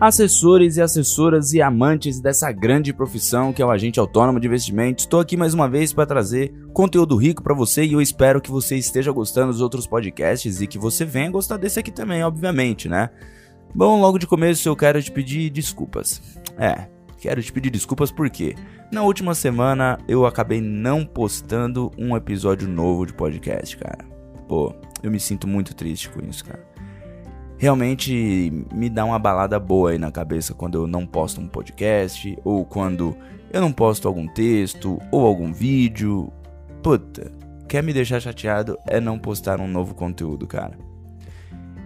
Assessores e assessoras e amantes dessa grande profissão que é o agente autônomo de investimentos, estou aqui mais uma vez para trazer conteúdo rico para você e eu espero que você esteja gostando dos outros podcasts e que você venha gostar desse aqui também, obviamente, né? Bom, logo de começo eu quero te pedir desculpas. É, quero te pedir desculpas porque na última semana eu acabei não postando um episódio novo de podcast, cara. Pô, eu me sinto muito triste com isso, cara realmente me dá uma balada boa aí na cabeça quando eu não posto um podcast, ou quando eu não posto algum texto, ou algum vídeo. Puta, quer me deixar chateado é não postar um novo conteúdo, cara.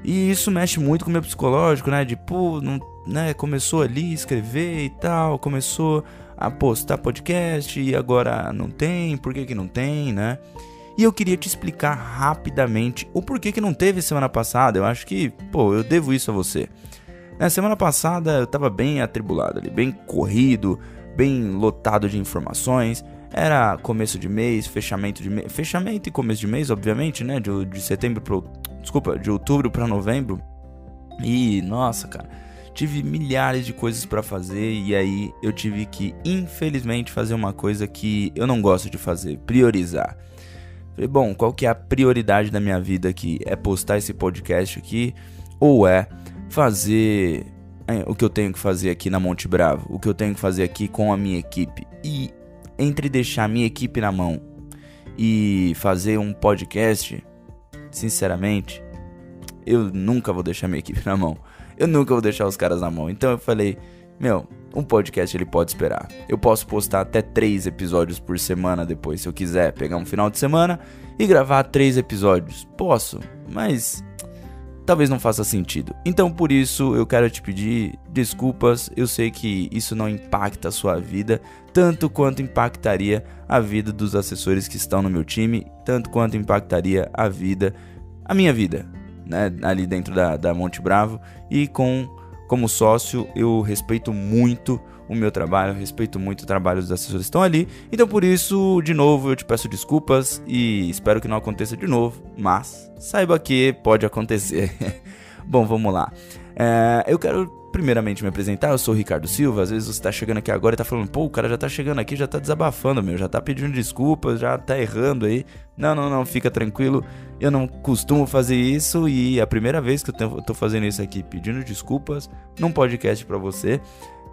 E isso mexe muito com o meu psicológico, né? De, pô, não, né? Começou ali a escrever e tal, começou a postar podcast e agora não tem, por que que não tem, né? E eu queria te explicar rapidamente o porquê que não teve semana passada. Eu acho que, pô, eu devo isso a você. Na semana passada eu tava bem atribulado ali, bem corrido, bem lotado de informações. Era começo de mês, fechamento de mês, fechamento e começo de mês, obviamente, né? De, de setembro pro, desculpa, de outubro para novembro. E nossa, cara, tive milhares de coisas para fazer e aí eu tive que, infelizmente, fazer uma coisa que eu não gosto de fazer, priorizar. Falei, bom, qual que é a prioridade da minha vida aqui? É postar esse podcast aqui ou é fazer é, o que eu tenho que fazer aqui na Monte Bravo, o que eu tenho que fazer aqui com a minha equipe? E entre deixar a minha equipe na mão e fazer um podcast, sinceramente, eu nunca vou deixar minha equipe na mão. Eu nunca vou deixar os caras na mão. Então eu falei, meu, um podcast ele pode esperar. Eu posso postar até três episódios por semana depois, se eu quiser pegar um final de semana e gravar três episódios. Posso, mas talvez não faça sentido. Então por isso eu quero te pedir desculpas. Eu sei que isso não impacta a sua vida tanto quanto impactaria a vida dos assessores que estão no meu time, tanto quanto impactaria a vida, a minha vida, né, ali dentro da, da Monte Bravo e com como sócio, eu respeito muito o meu trabalho, respeito muito o trabalho dos assessores que estão ali. Então, por isso, de novo, eu te peço desculpas e espero que não aconteça de novo, mas saiba que pode acontecer. Bom, vamos lá. É, eu quero primeiramente me apresentar, eu sou o Ricardo Silva. Às vezes você tá chegando aqui agora e tá falando, pô, o cara já tá chegando aqui, já tá desabafando, meu, já tá pedindo desculpas, já tá errando aí. Não, não, não, fica tranquilo. Eu não costumo fazer isso e é a primeira vez que eu tô fazendo isso aqui, pedindo desculpas num podcast para você,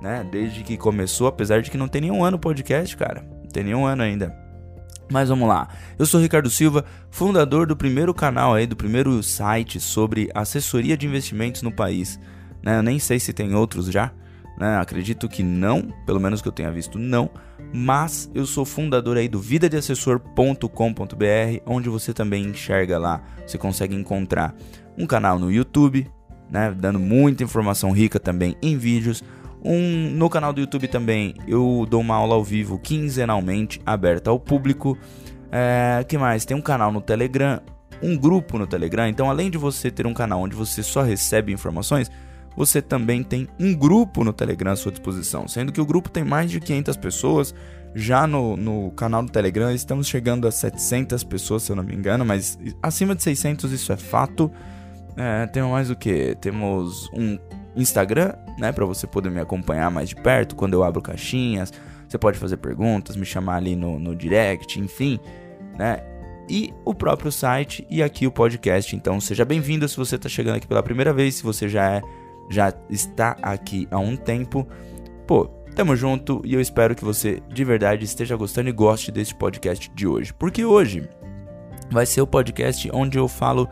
né? Desde que começou, apesar de que não tem nenhum ano podcast, cara. Não tem nenhum ano ainda. Mas vamos lá. Eu sou Ricardo Silva, fundador do primeiro canal aí, do primeiro site sobre assessoria de investimentos no país. Né? Eu nem sei se tem outros já. Né? Acredito que não, pelo menos que eu tenha visto, não. Mas eu sou fundador aí do vidadeassessor.com.br, onde você também enxerga lá, você consegue encontrar um canal no YouTube, né? Dando muita informação rica também em vídeos. Um, no canal do YouTube também eu dou uma aula ao vivo quinzenalmente, aberta ao público. É, que mais? Tem um canal no Telegram, um grupo no Telegram. Então, além de você ter um canal onde você só recebe informações, você também tem um grupo no Telegram à sua disposição, sendo que o grupo tem mais de 500 pessoas. Já no, no canal do Telegram estamos chegando a 700 pessoas, se eu não me engano, mas acima de 600 isso é fato. É, temos mais o que? Temos um Instagram, né, para você poder me acompanhar mais de perto quando eu abro caixinhas. Você pode fazer perguntas, me chamar ali no, no direct, enfim, né? E o próprio site e aqui o podcast. Então seja bem-vindo se você está chegando aqui pela primeira vez, se você já é já está aqui há um tempo. Pô, tamo junto e eu espero que você de verdade esteja gostando e goste desse podcast de hoje. Porque hoje vai ser o podcast onde eu falo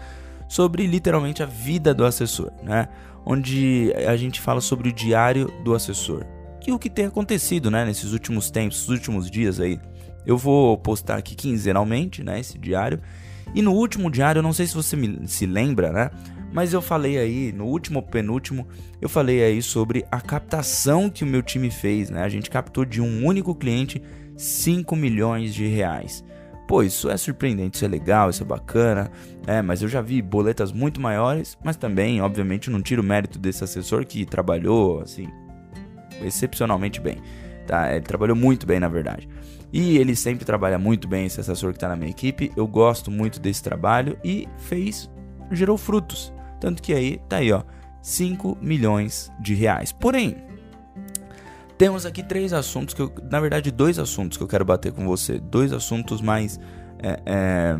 sobre literalmente a vida do assessor, né? Onde a gente fala sobre o diário do assessor. Que o que tem acontecido, né, nesses últimos tempos, nos últimos dias aí. Eu vou postar aqui quinzenalmente, né, esse diário. E no último diário, eu não sei se você me, se lembra, né? Mas eu falei aí, no último penúltimo, eu falei aí sobre a captação que o meu time fez, né? A gente captou de um único cliente 5 milhões de reais. Pô, isso é surpreendente, isso é legal, isso é bacana, é, mas eu já vi boletas muito maiores, mas também, obviamente, não tiro o mérito desse assessor que trabalhou, assim, excepcionalmente bem, tá? Ele trabalhou muito bem, na verdade. E ele sempre trabalha muito bem, esse assessor que está na minha equipe. Eu gosto muito desse trabalho e fez, gerou frutos. Tanto que aí, tá aí, ó. 5 milhões de reais. Porém, temos aqui três assuntos que eu, na verdade, dois assuntos que eu quero bater com você, dois assuntos mais é, é,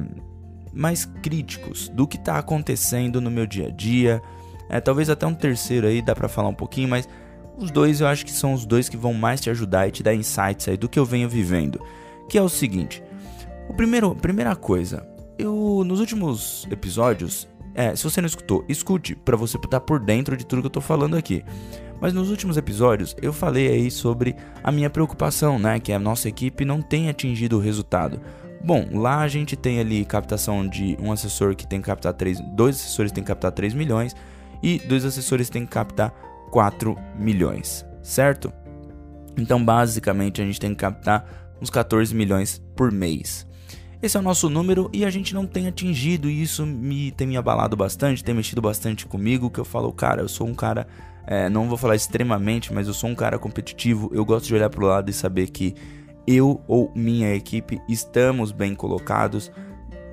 mais críticos do que está acontecendo no meu dia a dia. É, talvez até um terceiro aí dá para falar um pouquinho, mas os dois eu acho que são os dois que vão mais te ajudar e te dar insights aí do que eu venho vivendo. Que é o seguinte: o primeiro, primeira coisa, eu nos últimos episódios, é, se você não escutou, escute para você estar por dentro de tudo que eu tô falando aqui. Mas nos últimos episódios eu falei aí sobre a minha preocupação, né, que a nossa equipe não tem atingido o resultado. Bom, lá a gente tem ali captação de um assessor que tem que captar 3, dois assessores têm que captar 3 milhões e dois assessores têm que captar 4 milhões, certo? Então, basicamente, a gente tem que captar uns 14 milhões por mês. Esse é o nosso número e a gente não tem atingido e isso me tem me abalado bastante, tem mexido bastante comigo, que eu falo, cara, eu sou um cara, é, não vou falar extremamente, mas eu sou um cara competitivo, eu gosto de olhar pro lado e saber que eu ou minha equipe estamos bem colocados.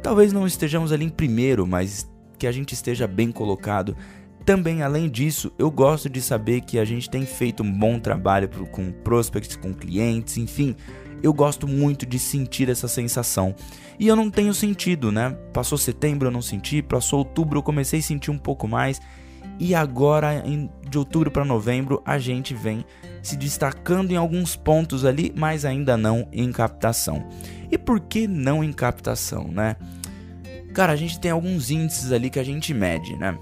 Talvez não estejamos ali em primeiro, mas que a gente esteja bem colocado. Também, além disso, eu gosto de saber que a gente tem feito um bom trabalho com prospects, com clientes, enfim. Eu gosto muito de sentir essa sensação. E eu não tenho sentido, né? Passou setembro eu não senti, passou outubro eu comecei a sentir um pouco mais. E agora, de outubro para novembro, a gente vem se destacando em alguns pontos ali, mas ainda não em captação. E por que não em captação, né? Cara, a gente tem alguns índices ali que a gente mede, né?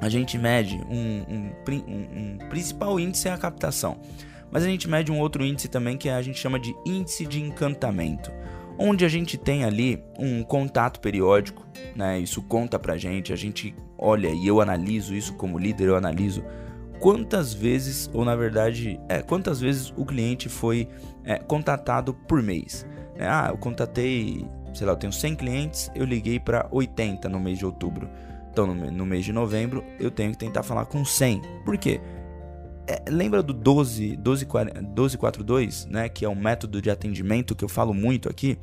A gente mede um, um, um, um principal índice é a captação, mas a gente mede um outro índice também que a gente chama de índice de encantamento, onde a gente tem ali um contato periódico, né? Isso conta pra gente, a gente olha e eu analiso isso como líder, eu analiso quantas vezes, ou na verdade, é, quantas vezes o cliente foi é, contatado por mês. É, ah, eu contatei, sei lá, eu tenho 100 clientes, eu liguei para 80 no mês de outubro. Então, no, no, mês de novembro, eu tenho que tentar falar com 100. Por quê? É, lembra do 12, 12, 1242, né, que é um método de atendimento que eu falo muito aqui?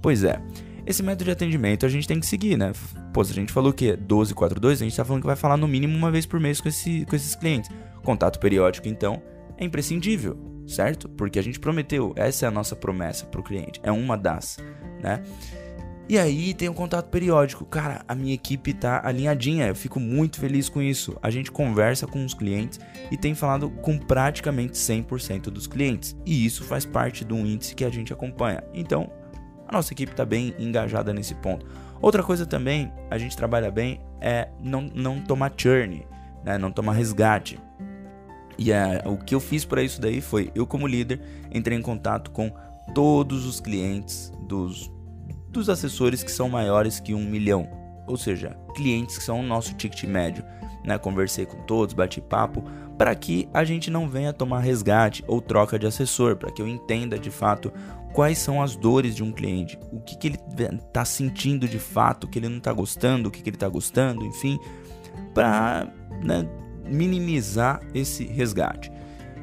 Pois é, esse método de atendimento a gente tem que seguir, né? Pô, se a gente falou que é 1242, a gente tá falando que vai falar no mínimo uma vez por mês com, esse, com esses clientes. Contato periódico, então, é imprescindível, certo? Porque a gente prometeu, essa é a nossa promessa pro cliente, é uma das, né? E aí tem o contato periódico. Cara, a minha equipe tá alinhadinha, eu fico muito feliz com isso. A gente conversa com os clientes e tem falado com praticamente 100% dos clientes. E isso faz parte de um índice que a gente acompanha. Então, a nossa equipe está bem engajada nesse ponto. Outra coisa também, a gente trabalha bem é não, não tomar churn, né? não tomar resgate. E é, o que eu fiz para isso daí foi, eu como líder, entrei em contato com todos os clientes dos, dos assessores que são maiores que um milhão. Ou seja, clientes que são o nosso ticket médio. Né? Conversei com todos, bati papo, para que a gente não venha tomar resgate ou troca de assessor, para que eu entenda de fato quais são as dores de um cliente, o que, que ele está sentindo de fato, o que ele não está gostando, o que, que ele está gostando, enfim, para né, minimizar esse resgate.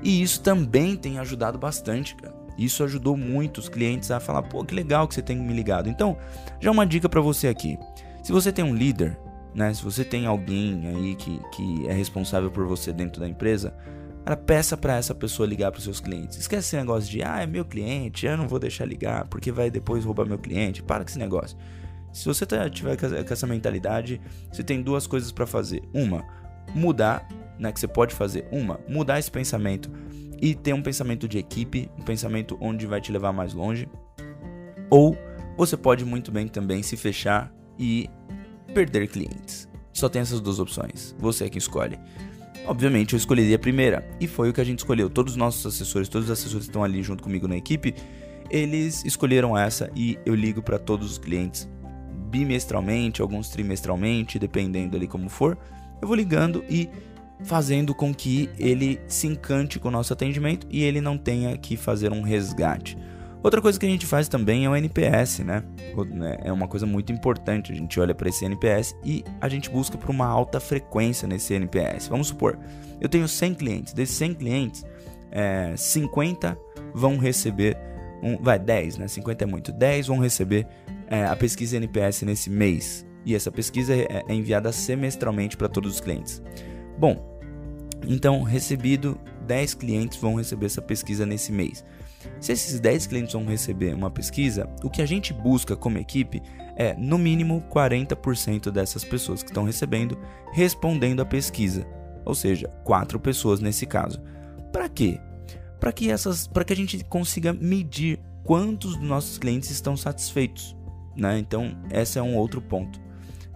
E isso também tem ajudado bastante, cara. Isso ajudou muito os clientes a falar, pô, que legal que você tem me ligado. Então, já uma dica para você aqui. Se você tem um líder, né? Se você tem alguém aí que, que é responsável por você dentro da empresa, Cara, peça para essa pessoa ligar para os seus clientes. Esquece esse negócio de, ah, é meu cliente, eu não vou deixar ligar porque vai depois roubar meu cliente. Para com esse negócio. Se você tá, tiver com essa mentalidade, você tem duas coisas para fazer. Uma, mudar, né, que você pode fazer. Uma, mudar esse pensamento e ter um pensamento de equipe, um pensamento onde vai te levar mais longe. Ou você pode muito bem também se fechar e perder clientes. Só tem essas duas opções. Você é quem escolhe. Obviamente eu escolheria a primeira, e foi o que a gente escolheu. Todos os nossos assessores, todos os assessores que estão ali junto comigo na equipe, eles escolheram essa e eu ligo para todos os clientes bimestralmente, alguns trimestralmente, dependendo ali como for. Eu vou ligando e fazendo com que ele se encante com o nosso atendimento e ele não tenha que fazer um resgate. Outra coisa que a gente faz também é o NPS, né? né? É uma coisa muito importante. A gente olha para esse NPS e a gente busca por uma alta frequência nesse NPS. Vamos supor, eu tenho 100 clientes. Desses 100 clientes, é, 50 vão receber um, vai 10, né? 50 é muito. 10 vão receber é, a pesquisa NPS nesse mês. E essa pesquisa é, é enviada semestralmente para todos os clientes. Bom, Então, recebido 10 clientes vão receber essa pesquisa nesse mês. Se esses 10 clientes vão receber uma pesquisa, o que a gente busca como equipe é, no mínimo, 40% dessas pessoas que estão recebendo respondendo a pesquisa. Ou seja, 4 pessoas nesse caso. Para quê? Para que essas, para que a gente consiga medir quantos dos nossos clientes estão satisfeitos, né? Então, esse é um outro ponto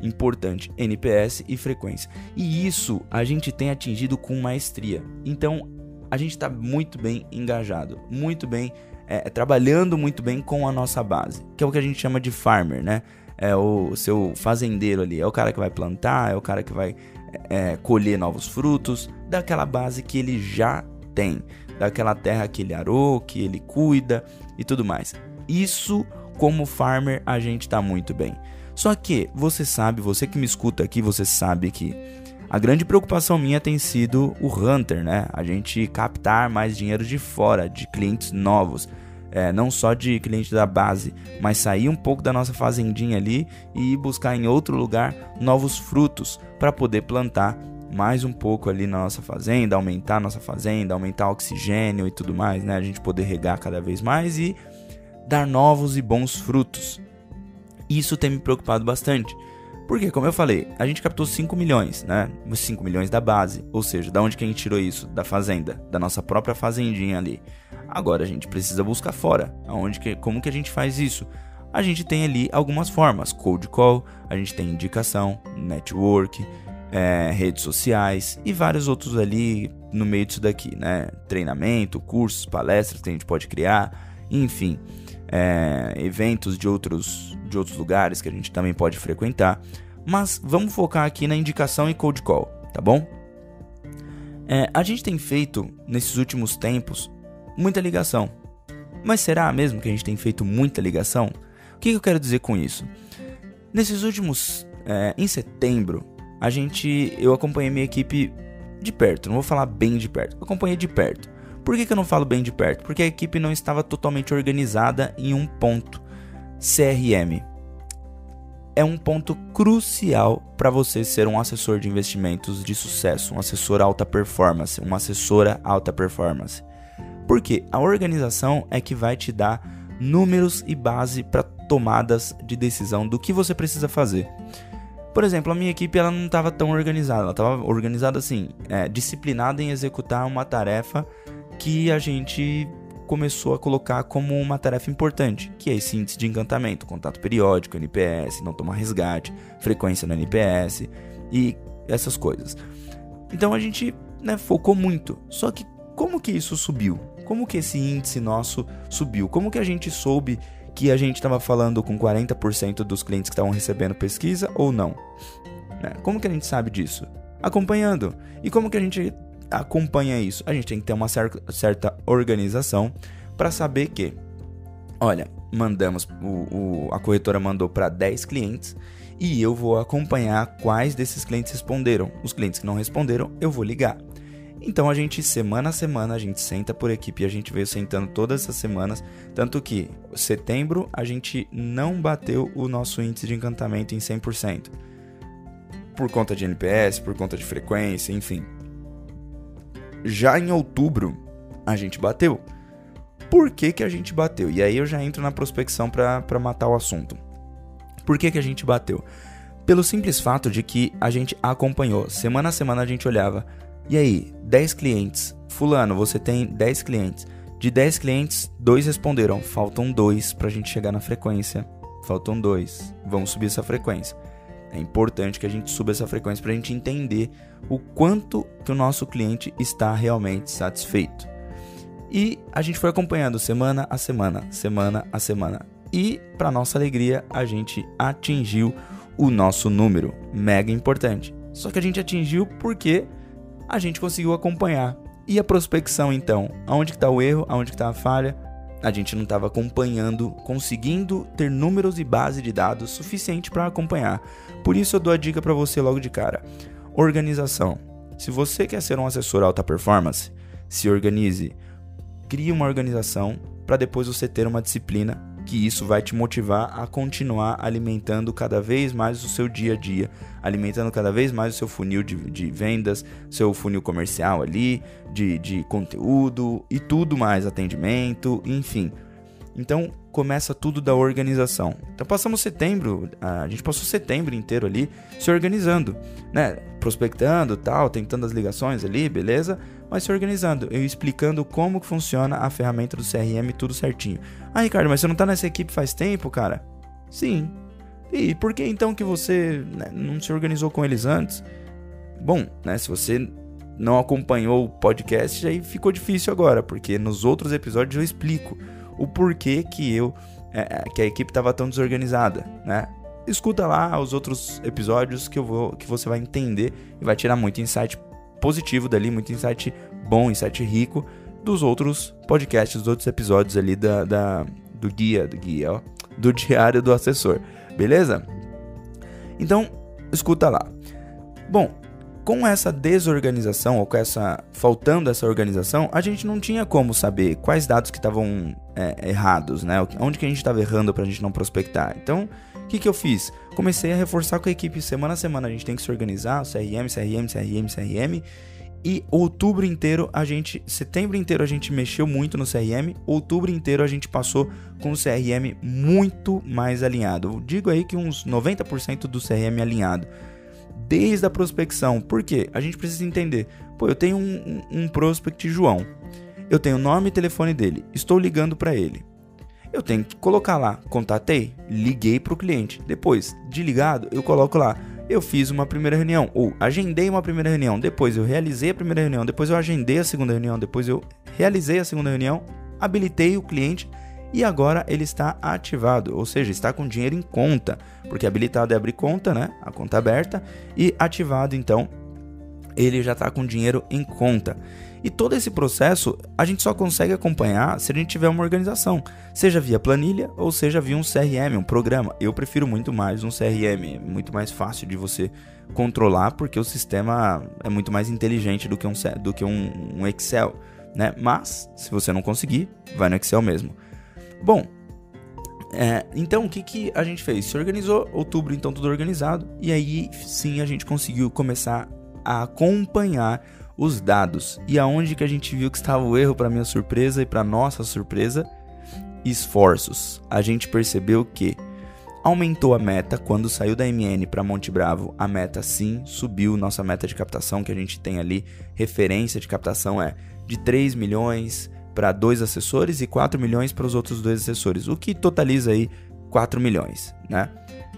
importante, NPS e frequência. E isso a gente tem atingido com maestria. Então, a gente está muito bem engajado, muito bem, é, trabalhando muito bem com a nossa base, que é o que a gente chama de farmer, né? É o seu fazendeiro ali, é o cara que vai plantar, é o cara que vai é, colher novos frutos, daquela base que ele já tem, daquela terra que ele arou, que ele cuida e tudo mais. Isso, como farmer, a gente está muito bem. Só que você sabe, você que me escuta aqui, você sabe que a grande preocupação minha tem sido o Hunter, né? A gente captar mais dinheiro de fora, de clientes novos. É, não só de cliente da base, mas sair um pouco da nossa fazendinha ali e buscar em outro lugar novos frutos para poder plantar mais um pouco ali na nossa fazenda, aumentar nossa fazenda, aumentar oxigênio e tudo mais, né? A gente poder regar cada vez mais e dar novos e bons frutos. Isso tem me preocupado bastante. Porque, como eu falei, a gente captou 5 milhões, né? 5 milhões da base. Ou seja, da onde que a gente tirou isso? Da fazenda, da nossa própria fazendinha ali. Agora a gente precisa buscar fora. Aonde que, como que a gente faz isso? A gente tem ali algumas formas: cold call, a gente tem indicação, network, é, redes sociais e vários outros ali no meio disso daqui, né? Treinamento, cursos, palestras que a gente pode criar, enfim, é, eventos de outros de outros lugares que a gente também pode frequentar, mas vamos focar aqui na indicação e cold call, tá bom? É, a gente tem feito nesses últimos tempos muita ligação, mas será mesmo que a gente tem feito muita ligação? O que, eu quero dizer com isso? Nesses últimos, é, em setembro, a gente, eu acompanhei minha equipe de perto, não vou falar bem de perto, acompanhei de perto. Por que, que eu não falo bem de perto? Porque a equipe não estava totalmente organizada em um ponto. CRM é um ponto crucial para você ser um assessor de investimentos de sucesso, um assessor alta performance, uma assessora alta performance. Porque a organização é que vai te dar números e base para tomadas de decisão do que você precisa fazer. Por exemplo, a minha equipe ela não estava tão organizada, ela estava organizada assim, é, disciplinada em executar uma tarefa que a gente começou a colocar como uma tarefa importante, que é esse índice de encantamento, contato periódico, NPS, não tomar resgate, frequência no NPS e essas coisas. Então a gente né, focou muito. Só que como que isso subiu? Como que esse índice nosso subiu? Como que a gente soube que a gente estava falando com 40% dos clientes que estavam recebendo pesquisa ou não? Né? Como que a gente sabe disso? Acompanhando. E como que a gente acompanha isso? A gente tem que ter uma certa organização para saber que, olha, mandamos, o, o a corretora mandou para 10 clientes e eu vou acompanhar quais desses clientes responderam. Os clientes que não responderam, eu vou ligar. Então a gente, semana a semana, a gente senta por equipe e a gente veio sentando todas essas semanas. Tanto que setembro a gente não bateu o nosso índice de encantamento em 100%. Por conta de NPS, por conta de frequência, enfim. Já em outubro, a gente bateu. Por que, que a gente bateu? E aí eu já entro na prospecção para matar o assunto. Por que, que a gente bateu? Pelo simples fato de que a gente acompanhou. Semana a semana a gente olhava. E aí, 10 clientes. Fulano, você tem 10 clientes. De 10 clientes, dois responderam. Faltam dois para a gente chegar na frequência. Faltam dois. Vamos subir essa frequência. É importante que a gente suba essa frequência para a gente entender o quanto que o nosso cliente está realmente satisfeito. E a gente foi acompanhando semana a semana, semana a semana. E, para nossa alegria, a gente atingiu o nosso número, mega importante. Só que a gente atingiu porque a gente conseguiu acompanhar. E a prospecção, então? Aonde está o erro? Aonde está a falha? A gente não estava acompanhando, conseguindo ter números e base de dados suficiente para acompanhar. Por isso eu dou a dica para você logo de cara. Organização. Se você quer ser um assessor alta performance, se organize. Crie uma organização para depois você ter uma disciplina que isso vai te motivar a continuar alimentando cada vez mais o seu dia a dia, alimentando cada vez mais o seu funil de, de vendas, seu funil comercial ali, de, de conteúdo e tudo mais, atendimento, enfim. Então começa tudo da organização. Então passamos setembro, a gente passou setembro inteiro ali se organizando, né? Prospectando, tal, tentando as ligações ali, beleza? Mas se organizando, eu explicando como que funciona a ferramenta do CRM, tudo certinho. Ah, Ricardo, mas você não tá nessa equipe faz tempo, cara? Sim. E por que então que você né, não se organizou com eles antes? Bom, né, se você não acompanhou o podcast, aí ficou difícil agora, porque nos outros episódios eu explico o porquê que eu é, é que a equipe estava tão desorganizada, né? Escuta lá os outros episódios que eu vou que você vai entender e vai tirar muito insight positivo dali, muito insight bom, insight rico dos outros podcasts, dos outros episódios ali da, da do guia, do guia, ó, do diário do assessor, beleza? Então, escuta lá. Bom, com essa desorganização ou com essa faltando essa organização, a gente não tinha como saber quais dados que estavam é, errados, né? Onde que a gente estava errando para a gente não prospectar. Então, o que, que eu fiz? Comecei a reforçar com a equipe semana a semana. A gente tem que se organizar, CRM, CRM, CRM, CRM. E outubro inteiro a gente, setembro inteiro a gente mexeu muito no CRM, outubro inteiro a gente passou com o CRM muito mais alinhado. Eu digo aí que uns 90% do CRM alinhado desde a prospecção. Por quê? A gente precisa entender. Pô, eu tenho um, um, um prospect João. Eu tenho o nome e telefone dele. Estou ligando para ele. Eu tenho que colocar lá, contatei, liguei para o cliente. Depois de ligado, eu coloco lá, eu fiz uma primeira reunião ou agendei uma primeira reunião. Depois eu realizei a primeira reunião. Depois eu agendei a segunda reunião. Depois eu realizei a segunda reunião, habilitei o cliente e agora ele está ativado, ou seja, está com dinheiro em conta, porque habilitado é abrir conta, né? A conta aberta e ativado, então ele já está com dinheiro em conta. E todo esse processo a gente só consegue acompanhar se a gente tiver uma organização, seja via planilha ou seja via um CRM, um programa. Eu prefiro muito mais um CRM, muito mais fácil de você controlar porque o sistema é muito mais inteligente do que um, do que um, um Excel, né? Mas se você não conseguir, vai no Excel mesmo. Bom, é, então o que, que a gente fez? Se organizou, outubro então tudo organizado, e aí sim a gente conseguiu começar a acompanhar os dados. E aonde que a gente viu que estava o erro para minha surpresa e para nossa surpresa? Esforços. A gente percebeu que aumentou a meta quando saiu da MN para Monte Bravo. A meta sim subiu, nossa meta de captação que a gente tem ali, referência de captação é de 3 milhões, para dois assessores e 4 milhões para os outros dois assessores, o que totaliza aí 4 milhões, né?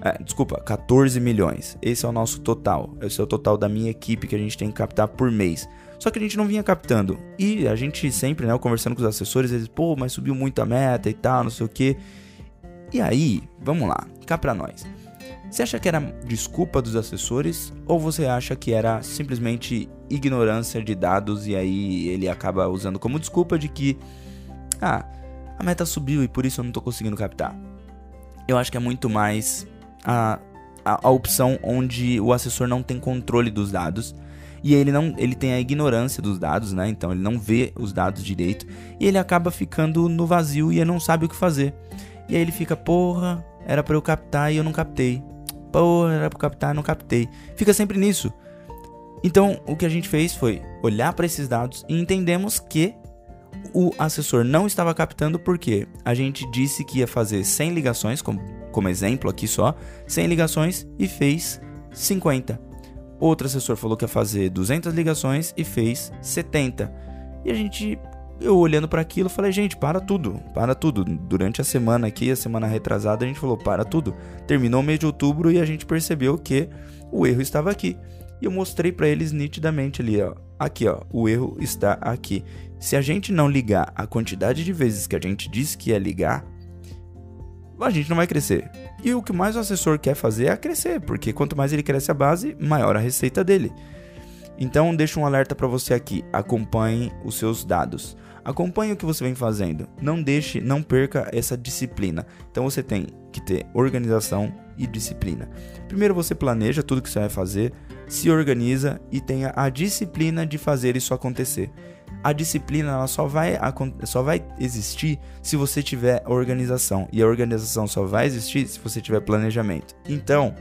É, desculpa, 14 milhões. Esse é o nosso total. Esse é o total da minha equipe que a gente tem que captar por mês. Só que a gente não vinha captando. E a gente sempre, né, conversando com os assessores, eles, pô, mas subiu muito a meta e tal, não sei o que. E aí, vamos lá, cá pra nós. Você acha que era desculpa dos assessores ou você acha que era simplesmente ignorância de dados e aí ele acaba usando como desculpa de que ah, a meta subiu e por isso eu não estou conseguindo captar? Eu acho que é muito mais a, a, a, opção onde o assessor não tem controle dos dados e ele não ele tem a ignorância dos dados, né? Então ele não vê os dados direito e ele acaba ficando no vazio e ele não sabe o que fazer. E aí ele fica, porra, era para eu captar e eu não captei. Porra, era pra captar, não captei. Fica sempre nisso. Então, o que a gente fez foi olhar para esses dados e entendemos que o assessor não estava captando porque a gente disse que ia fazer 100 ligações, como, como exemplo aqui só, 100 ligações e fez 50. Outro assessor falou que ia fazer 200 ligações e fez 70. E a gente eu olhando para aquilo, falei, gente, para tudo, para tudo. Durante a semana aqui, a semana retrasada, a gente falou, para tudo. Terminou o mês de outubro e a gente percebeu que o erro estava aqui. E eu mostrei para eles nitidamente ali, ó. Aqui, ó, o erro está aqui. Se a gente não ligar a quantidade de vezes que a gente disse que ia ligar, a gente não vai crescer. E o que mais o assessor quer fazer é crescer, porque quanto mais ele cresce a base, maior a receita dele. Então, deixo um alerta para você aqui: acompanhe os seus dados. Acompanhe o que você vem fazendo. Não deixe, não perca essa disciplina. Então você tem que ter organização e disciplina. Primeiro você planeja tudo que você vai fazer, se organiza e tenha a disciplina de fazer isso acontecer. A disciplina ela só vai, só vai existir se você tiver organização. E a organização só vai existir se você tiver planejamento. Então,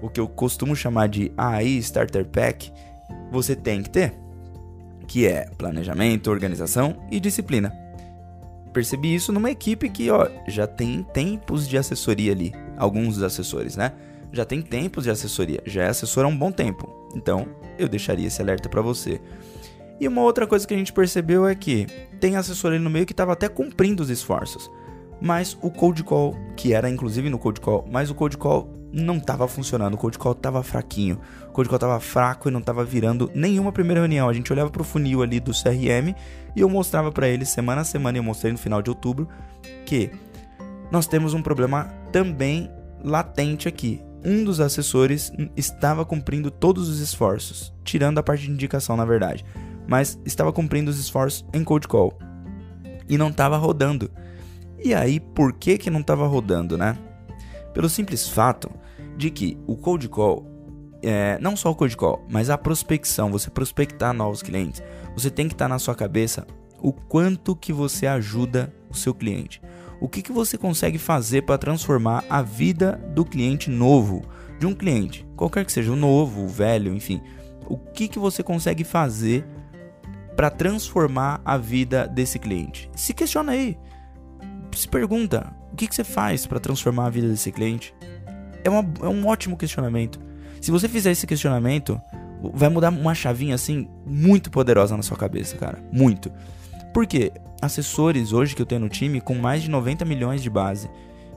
o que eu costumo chamar de AI Starter Pack, você tem que ter. Que é planejamento, organização e disciplina. Percebi isso numa equipe que ó, já tem tempos de assessoria ali. Alguns dos assessores, né? Já tem tempos de assessoria. Já é assessor há um bom tempo. Então, eu deixaria esse alerta para você. E uma outra coisa que a gente percebeu é que tem assessor ali no meio que estava até cumprindo os esforços. Mas o cold call, que era inclusive no cold call, mas o cold call não estava funcionando, o cold call estava fraquinho. O cold call estava fraco e não estava virando nenhuma primeira reunião. A gente olhava para o funil ali do CRM e eu mostrava para eles semana a semana, e eu mostrei no final de outubro, que nós temos um problema também latente aqui. Um dos assessores estava cumprindo todos os esforços, tirando a parte de indicação, na verdade mas estava cumprindo os esforços em cold call e não estava rodando. E aí, por que que não estava rodando, né? Pelo simples fato de que o cold call, é, não só o cold call, mas a prospecção, você prospectar novos clientes, você tem que estar tá na sua cabeça o quanto que você ajuda o seu cliente. O que, que você consegue fazer para transformar a vida do cliente novo, de um cliente, qualquer que seja, o novo, o velho, enfim. O que, que você consegue fazer para transformar a vida desse cliente? Se questiona aí. Se pergunta: o que, que você faz para transformar a vida desse cliente? É, uma, é um ótimo questionamento. Se você fizer esse questionamento, vai mudar uma chavinha assim muito poderosa na sua cabeça, cara. Muito. Por quê? Assessores hoje que eu tenho no time com mais de 90 milhões de base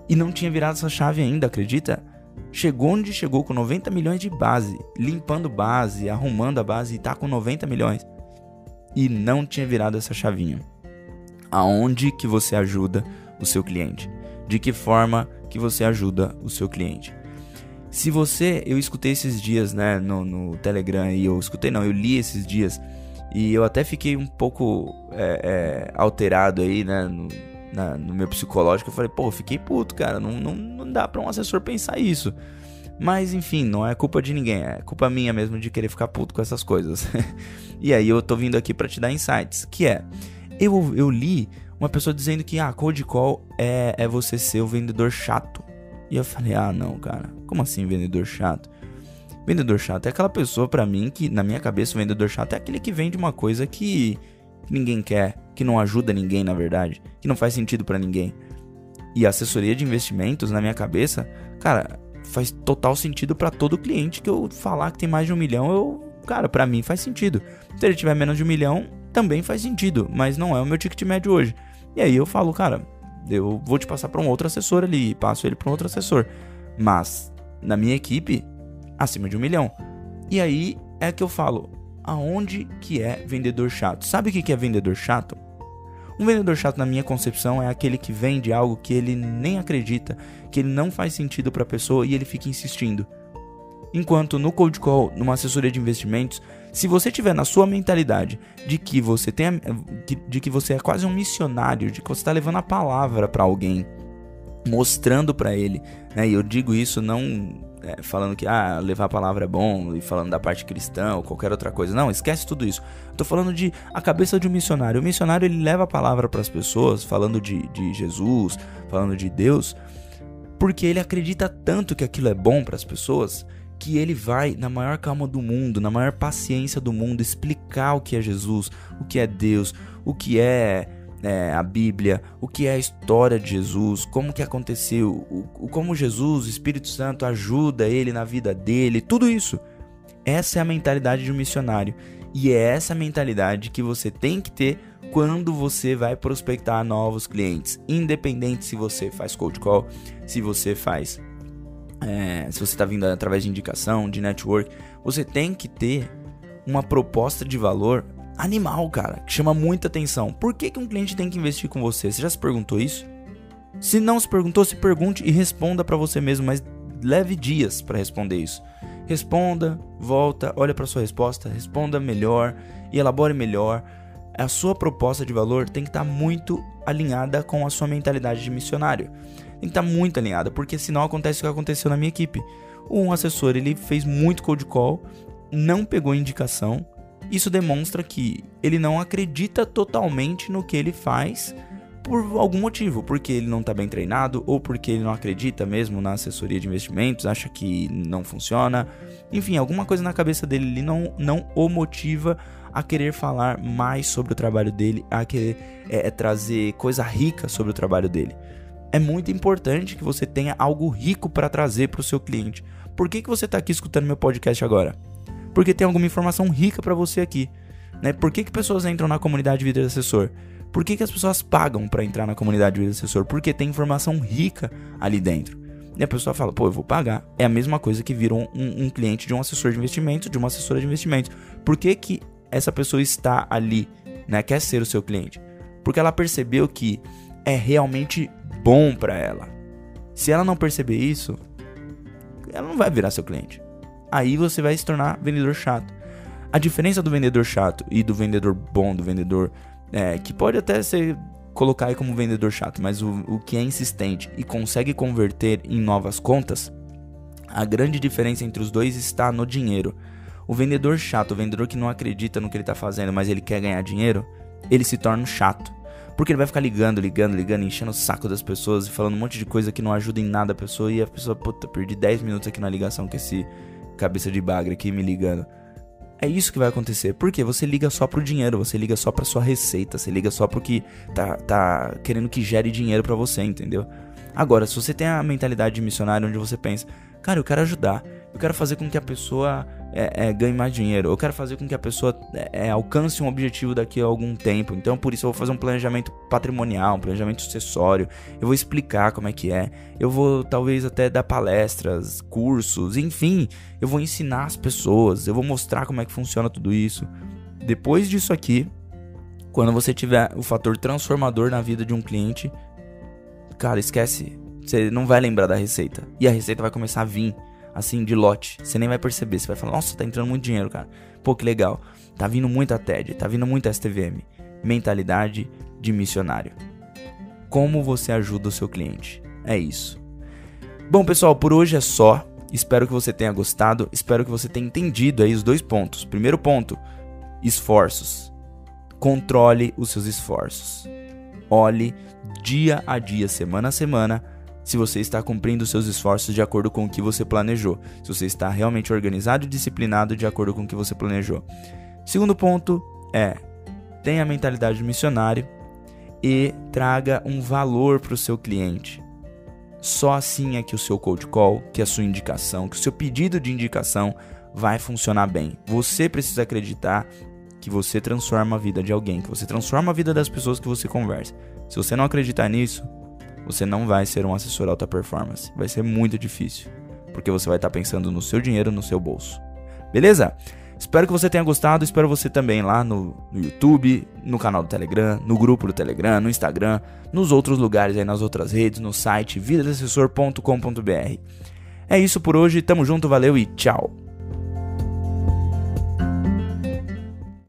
e não tinha virado essa chave ainda, acredita? Chegou onde chegou com 90 milhões de base, limpando base, arrumando a base e tá com 90 milhões e não tinha virado essa chavinha. Aonde que você ajuda o seu cliente? De que forma que você ajuda o seu cliente? Se você, eu escutei esses dias, né, no, no Telegram e eu escutei não, eu li esses dias e eu até fiquei um pouco é, é, alterado aí, né, no, na, no meu psicológico. Eu falei, pô, fiquei puto, cara, não, não, não dá pra um assessor pensar isso. Mas enfim, não é culpa de ninguém, é culpa minha mesmo de querer ficar puto com essas coisas. e aí eu tô vindo aqui para te dar insights, que é, eu, eu li uma pessoa dizendo que ah, cold call é, é você ser o vendedor chato. E eu falei, ah não, cara, como assim vendedor chato? Vendedor chato é aquela pessoa para mim que, na minha cabeça, o vendedor chato é aquele que vende uma coisa que, ninguém quer, que não ajuda ninguém, na verdade, que não faz sentido para ninguém. E assessoria de investimentos, na minha cabeça, cara, faz total sentido para todo cliente que eu falar que tem mais de um milhão, eu, cara, para mim faz sentido. Se ele tiver menos de um milhão, também faz sentido, mas não é o meu ticket médio hoje. E aí eu falo, cara, eu vou te passar para um outro assessor ali, passo ele para um outro assessor. Mas na minha equipe, acima de um milhão. E aí é que eu falo, aonde que é vendedor chato? Sabe o que é vendedor chato? Um vendedor chato, na minha concepção, é aquele que vende algo que ele nem acredita, que ele não faz sentido para a pessoa e ele fica insistindo. Enquanto no cold call, numa assessoria de investimentos, se você tiver na sua mentalidade de que você tem de que você é quase um missionário, de que você está levando a palavra para alguém, mostrando para ele, né? E eu digo isso não é, falando que ah, levar a palavra é bom e falando da parte cristã ou qualquer outra coisa. Não, esquece tudo isso. Tô falando de a cabeça de um missionário. O missionário ele leva a palavra para as pessoas, falando de, de Jesus, falando de Deus, porque ele acredita tanto que aquilo é bom para as pessoas que ele vai, na maior calma do mundo, na maior paciência do mundo, explicar o que é Jesus, o que é Deus, o que é é, a Bíblia, o que é a história de Jesus, como que aconteceu, o, como Jesus, o Espírito Santo ajuda ele na vida dele, tudo isso. Essa é a mentalidade de um missionário e é essa mentalidade que você tem que ter quando você vai prospectar novos clientes, independente se você faz cold call, se você faz, é, se você está vindo através de indicação, de network, você tem que ter uma proposta de valor animal, cara, que chama muita atenção. Por que, que um cliente tem que investir com você? Você já se perguntou isso? Se não se perguntou, se pergunte e responda para você mesmo, mas leve dias para responder isso. Responda, volta, olha para sua resposta, responda melhor e elabore melhor. A sua proposta de valor tem que estar tá muito alinhada com a sua mentalidade de missionário. Tem que estar tá muito alinhada, porque senão acontece o que aconteceu na minha equipe. Um assessor ele fez muito cold call, não pegou indicação isso demonstra que ele não acredita totalmente no que ele faz por algum motivo, porque ele não está bem treinado ou porque ele não acredita mesmo na assessoria de investimentos, acha que não funciona. Enfim, alguma coisa na cabeça dele ele não, não o motiva a querer falar mais sobre o trabalho dele, a querer é, é trazer coisa rica sobre o trabalho dele. É muito importante que você tenha algo rico para trazer para o seu cliente. Por que, que você está aqui escutando meu podcast agora? Porque tem alguma informação rica para você aqui. Né? Por que, que pessoas entram na comunidade Vida de Assessor? Por que, que as pessoas pagam para entrar na comunidade Vida Assessor? Porque tem informação rica ali dentro. E a pessoa fala, pô, eu vou pagar. É a mesma coisa que vira um, um, cliente de um assessor de investimentos, de uma assessora de investimentos. Por que, que essa pessoa está ali, né? Quer ser o seu cliente? Porque ela percebeu que é realmente bom para ela. Se ela não perceber isso, ela não vai virar seu cliente. Aí você vai se tornar vendedor chato. A diferença do vendedor chato e do vendedor bom, do vendedor é, que pode até ser colocar aí como vendedor chato, mas o, o que é insistente e consegue converter em novas contas, a grande diferença entre os dois está no dinheiro. O vendedor chato, o vendedor que não acredita no que ele está fazendo, mas ele quer ganhar dinheiro, ele se torna chato. Porque ele vai ficar ligando, ligando, ligando, enchendo o saco das pessoas e falando um monte de coisa que não ajuda em nada a pessoa. E a pessoa, puta, perdi 10 minutos aqui na ligação com esse cabeça de bagre aqui me ligando. É isso que vai acontecer. Porque você liga só pro dinheiro, você liga só pra sua receita, você liga só pro que tá, tá querendo que gere dinheiro para você, entendeu? Agora, se você tem a mentalidade de missionário onde você pensa, cara, eu quero ajudar, eu quero fazer com que a pessoa é, é, ganhe mais dinheiro. Eu quero fazer com que a pessoa é, é, alcance um objetivo daqui a algum tempo. Então, por isso, eu vou fazer um planejamento patrimonial, um planejamento sucessório. Eu vou explicar como é que é. Eu vou, talvez, até dar palestras, cursos, enfim. Eu vou ensinar as pessoas. Eu vou mostrar como é que funciona tudo isso. Depois disso aqui, quando você tiver o fator transformador na vida de um cliente, cara, esquece. Você não vai lembrar da receita. E a receita vai começar a vir assim, de lote. Você nem vai perceber. Você vai falar, nossa, tá entrando muito dinheiro, cara. Pô, que legal. Tá vindo muita TED, tá vindo muito STVM. Mentalidade de missionário. Como você ajuda o seu cliente? É isso. Bom, pessoal, por hoje é só. Espero que você tenha gostado. Espero que você tenha entendido aí os dois pontos. Primeiro ponto: esforços. Controle os seus esforços. Olhe dia a dia, semana a semana, se você está cumprindo seus esforços de acordo com o que você planejou, se você está realmente organizado e disciplinado de acordo com o que você planejou. Segundo ponto é: tenha a mentalidade de missionário e traga um valor para o seu cliente. Só assim é que o seu cold call, que a sua indicação, que o seu pedido de indicação vai funcionar bem. Você precisa acreditar que você transforma a vida de alguém, que você transforma a vida das pessoas que você conversa. Se você não acreditar nisso, você não vai ser um assessor alta performance. Vai ser muito difícil, porque você vai estar pensando no seu dinheiro, no seu bolso. Beleza? Espero que você tenha gostado. Espero você também lá no, no, YouTube, no canal do Telegram, no grupo do Telegram, no Instagram, nos outros lugares aí nas outras redes, no site vidadeassessor.com.br. É isso por hoje. Tamo junto, valeu e tchau.